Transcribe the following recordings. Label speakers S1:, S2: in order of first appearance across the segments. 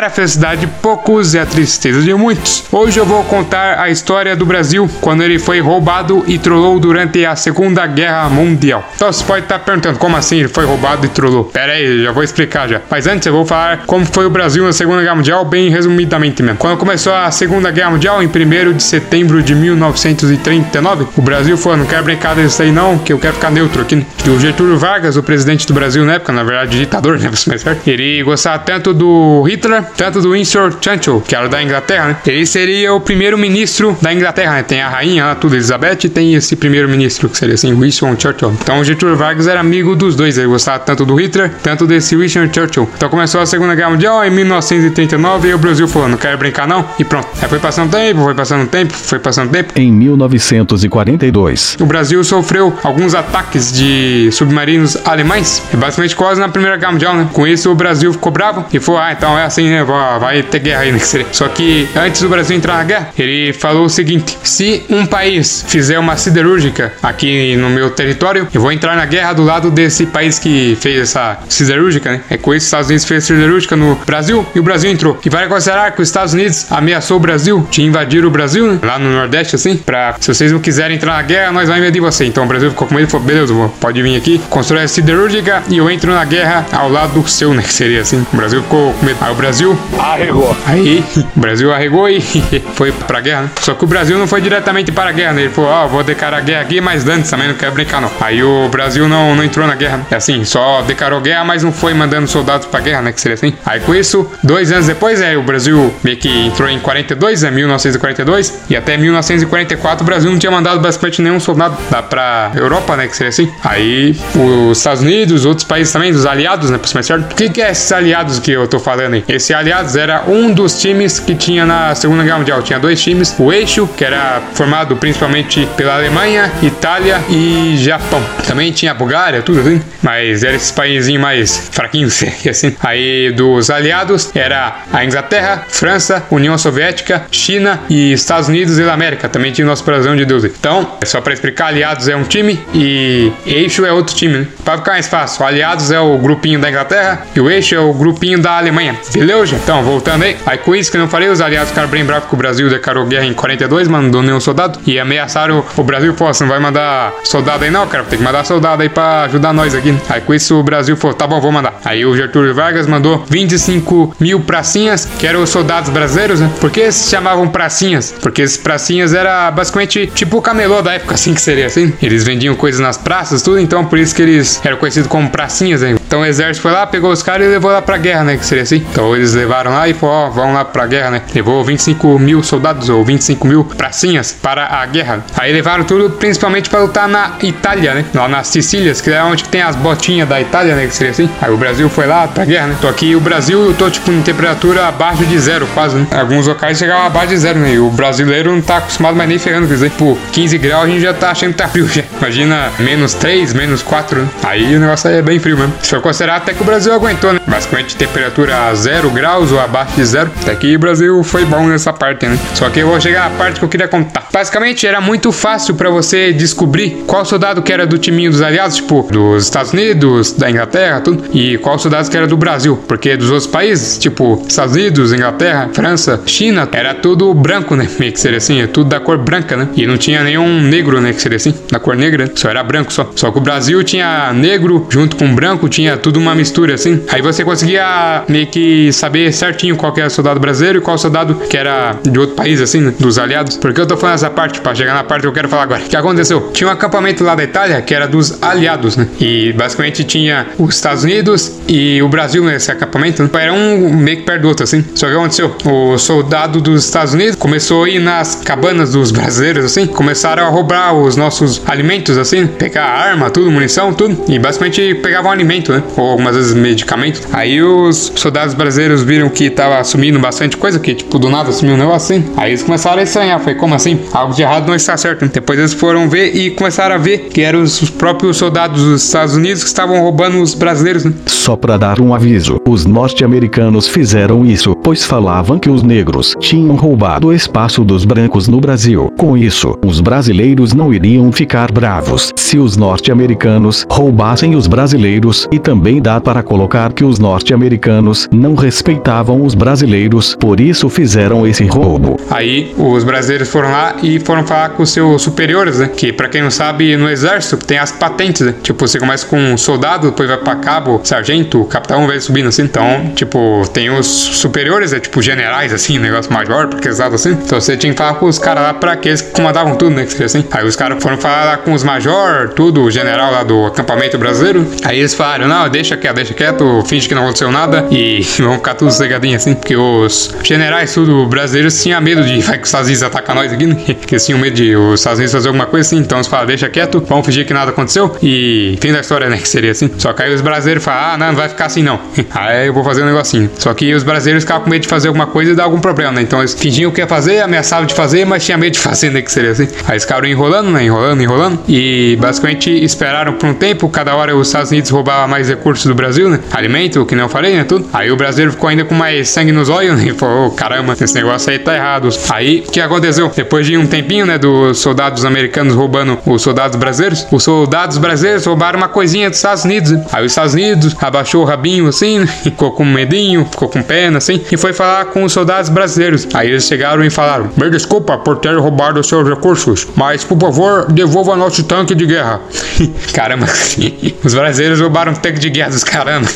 S1: Para a felicidade de poucos e a tristeza de muitos, hoje eu vou contar a história do Brasil quando ele foi roubado e trollou durante a Segunda Guerra Mundial. Então você pode estar perguntando como assim ele foi roubado e trollou. Pera aí, já vou explicar já. Mas antes eu vou falar como foi o Brasil na Segunda Guerra Mundial, bem resumidamente mesmo. Quando começou a Segunda Guerra Mundial, em 1 de setembro de 1939, o Brasil falou: não quero brincar disso aí não, que eu quero ficar neutro aqui. E o Getúlio Vargas, o presidente do Brasil na época, na verdade ditador, né? Certo, ele gostava tanto do Hitler, tanto do Winston Churchill, que era da Inglaterra, né? Ele seria o primeiro-ministro da Inglaterra, né? Tem a rainha tudo, Elizabeth, e tem esse primeiro-ministro, que seria assim, Winston Churchill. Então o Getúlio Vargas era amigo dos dois, ele gostava tanto do Hitler, tanto desse Winston Churchill. Então começou a Segunda Guerra Mundial em 1939 e o Brasil falou, não quero brincar não, e pronto. Aí foi passando tempo, foi passando tempo, foi passando tempo.
S2: Em 1942,
S1: o Brasil sofreu alguns ataques de submarinos alemães, é basicamente quase na Primeira Guerra Mundial, né? Com isso o Brasil ficou bravo e falou, ah, então é assim, né? Vai ter guerra aí, né? Só que antes do Brasil entrar na guerra, ele falou o seguinte: se um país fizer uma siderúrgica aqui no meu território, eu vou entrar na guerra do lado desse país que fez essa siderúrgica, né? É com isso os Estados Unidos fez siderúrgica no Brasil e o Brasil entrou. E vai considerar que os Estados Unidos ameaçou o Brasil de invadir o Brasil, né? Lá no Nordeste, assim, pra se vocês não quiserem entrar na guerra, nós vamos invadir você. Então o Brasil ficou com medo e falou: beleza, pode vir aqui, construir a siderúrgica e eu entro na guerra ao lado seu, né? Que seria assim. O Brasil ficou com medo. Aí o Brasil arregou. Aí o Brasil arregou e foi pra guerra, né? Só que o Brasil não foi diretamente para a guerra, né? Ele falou, ó, oh, vou declarar guerra aqui, mas antes também não quero brincar, não. Aí o Brasil não, não entrou na guerra. Né? É assim, só declarou guerra, mas não foi mandando soldados pra guerra, né? Que seria assim. Aí com isso, dois anos depois, é, o Brasil meio que entrou em 42, é 1942, e até 1944 o Brasil não tinha mandado basicamente nenhum soldado lá pra Europa, né? Que seria assim. Aí os Estados Unidos, outros países também, os aliados, né? Por ser certo. O que, que é esses aliados que eu tô falando aí? Esse aliados era um dos times que tinha na Segunda Guerra Mundial. Tinha dois times, o Eixo, que era formado principalmente pela Alemanha, Itália e Japão. Também tinha a Bulgária, tudo assim, mas era esses países mais fraquinhos, assim. Aí dos aliados era a Inglaterra, França, União Soviética, China e Estados Unidos e da América. Também tinha o nosso Brasil de Deus. Então, só para explicar, aliados é um time e Eixo é outro time, né? Para ficar mais fácil, aliados é o grupinho da Inglaterra e o Eixo é o grupinho da Alemanha. Beleza? Então, voltando aí. Aí com isso que eu não falei, os aliados ficaram bem bravos que o Brasil declarou guerra em 42, mandou nenhum soldado e ameaçaram o Brasil. Pô, você não vai mandar soldado aí não, cara? Tem que mandar soldado aí pra ajudar nós aqui. Aí com isso o Brasil falou, tá bom, vou mandar. Aí o Getúlio Vargas mandou 25 mil pracinhas, que eram os soldados brasileiros, né? Por que se chamavam pracinhas? Porque esses pracinhas era basicamente tipo o camelô da época, assim que seria assim. Eles vendiam coisas nas praças, tudo, então por isso que eles eram conhecidos como pracinhas, né? Então o exército foi lá, pegou os caras e levou lá pra guerra, né? Que seria assim. Então eles levaram lá e falou, ó, vão lá pra guerra, né? Levou 25 mil soldados ou 25 mil pracinhas para a guerra. Aí levaram tudo principalmente para lutar na Itália, né? Lá nas Sicílias, que é onde tem as botinhas da Itália, né? Que seria assim. Aí o Brasil foi lá pra guerra, né? Tô aqui, o Brasil, eu tô tipo em temperatura abaixo de zero, quase, né? Alguns locais chegavam abaixo de zero, né? E o brasileiro não tá acostumado mais nem ferrando, quer dizer, tipo, 15 graus a gente já tá achando que tá frio já. Imagina menos 3, menos 4, né? Aí o negócio aí é bem frio mesmo. Se for considerar até que o Brasil aguentou, né? Basicamente temperatura zero ou abaixo de zero. Até que o Brasil foi bom nessa parte, né? Só que eu vou chegar à parte que eu queria contar. Basicamente era muito fácil para você descobrir qual soldado que era do timinho dos aliados, tipo, dos Estados Unidos, da Inglaterra, tudo, e qual soldado que era do Brasil. Porque dos outros países, tipo, Estados Unidos, Inglaterra, França, China, era tudo branco, né? Meio que seria assim, é tudo da cor branca, né? E não tinha nenhum negro, né? Que seria assim, da cor negra, só era branco só. Só que o Brasil tinha negro junto com branco, tinha tudo uma mistura assim. Aí você conseguia meio que saber certinho qual que era soldado brasileiro e qual soldado que era de outro país, assim, né? Dos aliados. Porque eu tô falando essa parte, para chegar na parte que eu quero falar agora. O que aconteceu? Tinha um acampamento lá da Itália que era dos aliados, né? E basicamente tinha os Estados Unidos e o Brasil nesse acampamento. Né? Era um meio que perto do outro, assim. Só que aconteceu? O soldado dos Estados Unidos começou a ir nas cabanas dos brasileiros, assim. Começaram a roubar os nossos alimentos, assim. Pegar arma, tudo, munição, tudo. E basicamente pegavam alimento, né? Ou algumas vezes medicamento. Aí os soldados brasileiros viram que tava sumindo bastante coisa, que tipo do nada sumiu um negócio assim. Aí eles começaram a estranhar. Foi como assim? Algo de errado não está certo. Depois eles foram ver e começaram a ver que eram os próprios soldados dos Estados Unidos que estavam roubando os brasileiros, né?
S2: Só para dar um aviso, os norte-americanos fizeram isso, pois falavam que os negros tinham roubado o espaço dos brancos no Brasil. Com isso, os brasileiros não iriam ficar bravos se os norte-americanos roubassem os brasileiros e também dá para colocar que os norte-americanos não respeitam respeitavam os brasileiros, por isso fizeram esse roubo.
S1: Aí os brasileiros foram lá e foram falar com seus superiores, né? Que pra quem não sabe, no exército tem as patentes, né? Tipo, você começa com um soldado, depois vai pra cabo, sargento, capitão, vai subindo assim. Então, tipo, tem os superiores, é tipo generais, assim, negócio maior, porque exato assim. Então você tinha que falar com os caras lá pra aqueles que comandavam tudo, né? Que seria assim. Aí os caras foram falar lá com os major, tudo, o general lá do acampamento brasileiro. Aí eles falaram, não, deixa quieto, deixa quieto, finge que não aconteceu nada e vão ficar tudo cegadinho assim. Porque os generais, tudo brasileiros, tinham medo de vai que os Estados Unidos atacar nós aqui, né? Que eles tinham medo de os Estados Unidos fazer alguma coisa assim. Então eles falaram, deixa quieto, vamos fingir que nada aconteceu e fim da história, né? Que seria assim. Só que aí os brasileiros falaram, ah, não, não vai ficar assim não. Aí eu vou fazer um negocinho. Só que os brasileiros ficavam com medo de fazer alguma coisa e dar algum problema, né? Então eles fingiam que ia fazer, ameaçavam de fazer, mas tinha medo de fazer, né? Que seria assim. Aí eles ficaram enrolando, né? Enrolando, enrolando. E basicamente esperaram por um tempo. Cada hora os Estados Unidos roubavam mais recursos do Brasil, né? Alimento, que não falei, né? Tudo. Aí o brasileiro ficou ainda com mais sangue nos olhos, né? E falou, oh, caramba, esse negócio aí tá errado. Aí, o que aconteceu? Depois de um tempinho, né? Dos soldados americanos roubando os soldados brasileiros, os soldados brasileiros roubaram uma coisinha dos Estados Unidos. Né? Aí os Estados Unidos abaixou o rabinho assim, né? ficou com medinho, ficou com pena assim, e foi falar com os soldados brasileiros. Aí eles chegaram e falaram: Me desculpa por ter roubado os seus recursos, mas por favor, devolva nosso tanque de guerra. Caramba, os brasileiros roubaram um tanque de guerra dos caramba.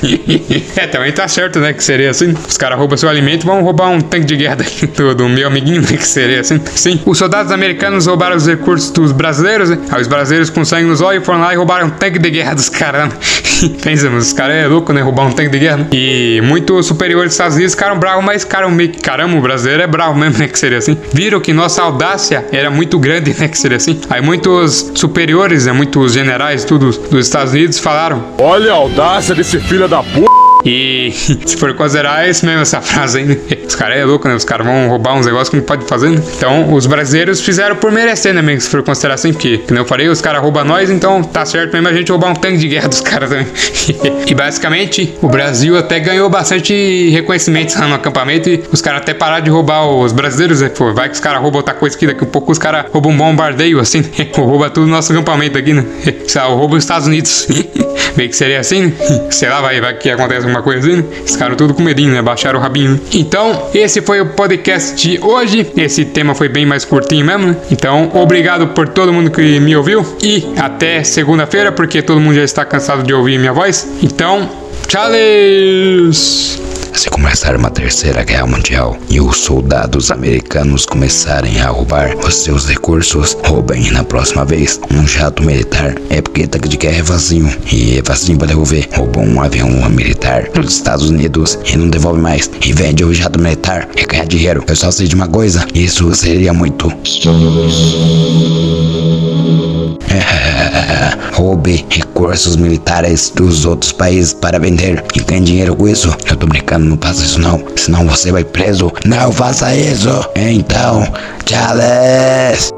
S1: é, também tá certo, né? Que seria assim: os caras roubam seu alimento, vão roubar um tanque de guerra do, do meu amiguinho, né? Que seria assim. Sim, os soldados americanos roubaram os recursos dos brasileiros, né? Aí os brasileiros com sangue nos olhos foram lá e roubaram um tanque de guerra dos caramba. Pensa, mas os caras é louco, né? Roubar um tanque de guerra. Né? E muitos superiores dos Estados Unidos ficaram bravos, mas ficaram meio que caramba, o brasileiro é bravo mesmo, né? Que seria assim. Viram que nossa audácia era muito grande, né? Que seria assim. Aí muitos superiores, né? Muitos generais, tudo dos Estados Unidos falaram:
S3: Olha a audácia desse filho da puta.
S1: E se for considerar, é isso mesmo, essa frase né? Os caras é louco, né? Os caras vão roubar uns negócios que não pode fazer, né? Então, os brasileiros fizeram por merecer, né, mesmo? Se for considerar assim, porque, como eu falei, os caras roubam nós, então tá certo mesmo a gente roubar um tanque de guerra dos caras também. e basicamente, o Brasil até ganhou bastante reconhecimento lá no acampamento e os caras até pararam de roubar os brasileiros, né? Pô, vai que os caras roubam outra coisa aqui, daqui a pouco os caras roubam um bombardeio, assim, rouba tudo no nosso acampamento aqui, né? Sei lá, rouba os Estados Unidos. Meio que seria assim, né? Sei lá, vai, vai que acontece coisa assim, né? Tudo com medinho, né? Baixaram o rabinho. Então, esse foi o podcast de hoje. Esse tema foi bem mais curtinho mesmo, né? Então, obrigado por todo mundo que me ouviu. E até segunda-feira, porque todo mundo já está cansado de ouvir minha voz. Então, tchau!
S4: Se começar uma terceira guerra mundial e os soldados americanos começarem a roubar os seus recursos, roubem na próxima vez um jato militar. É porque tanque de guerra é vazio e é vazio para devolver. Roubou um avião militar dos Estados Unidos e não devolve mais. E vende o jato militar e ganha dinheiro. Eu só sei de uma coisa, isso seria muito. Roube recursos militares dos outros países para vender e ganhe dinheiro com isso. Eu tô brincando, não faça isso não, senão você vai preso. Não faça isso. Então, tchau.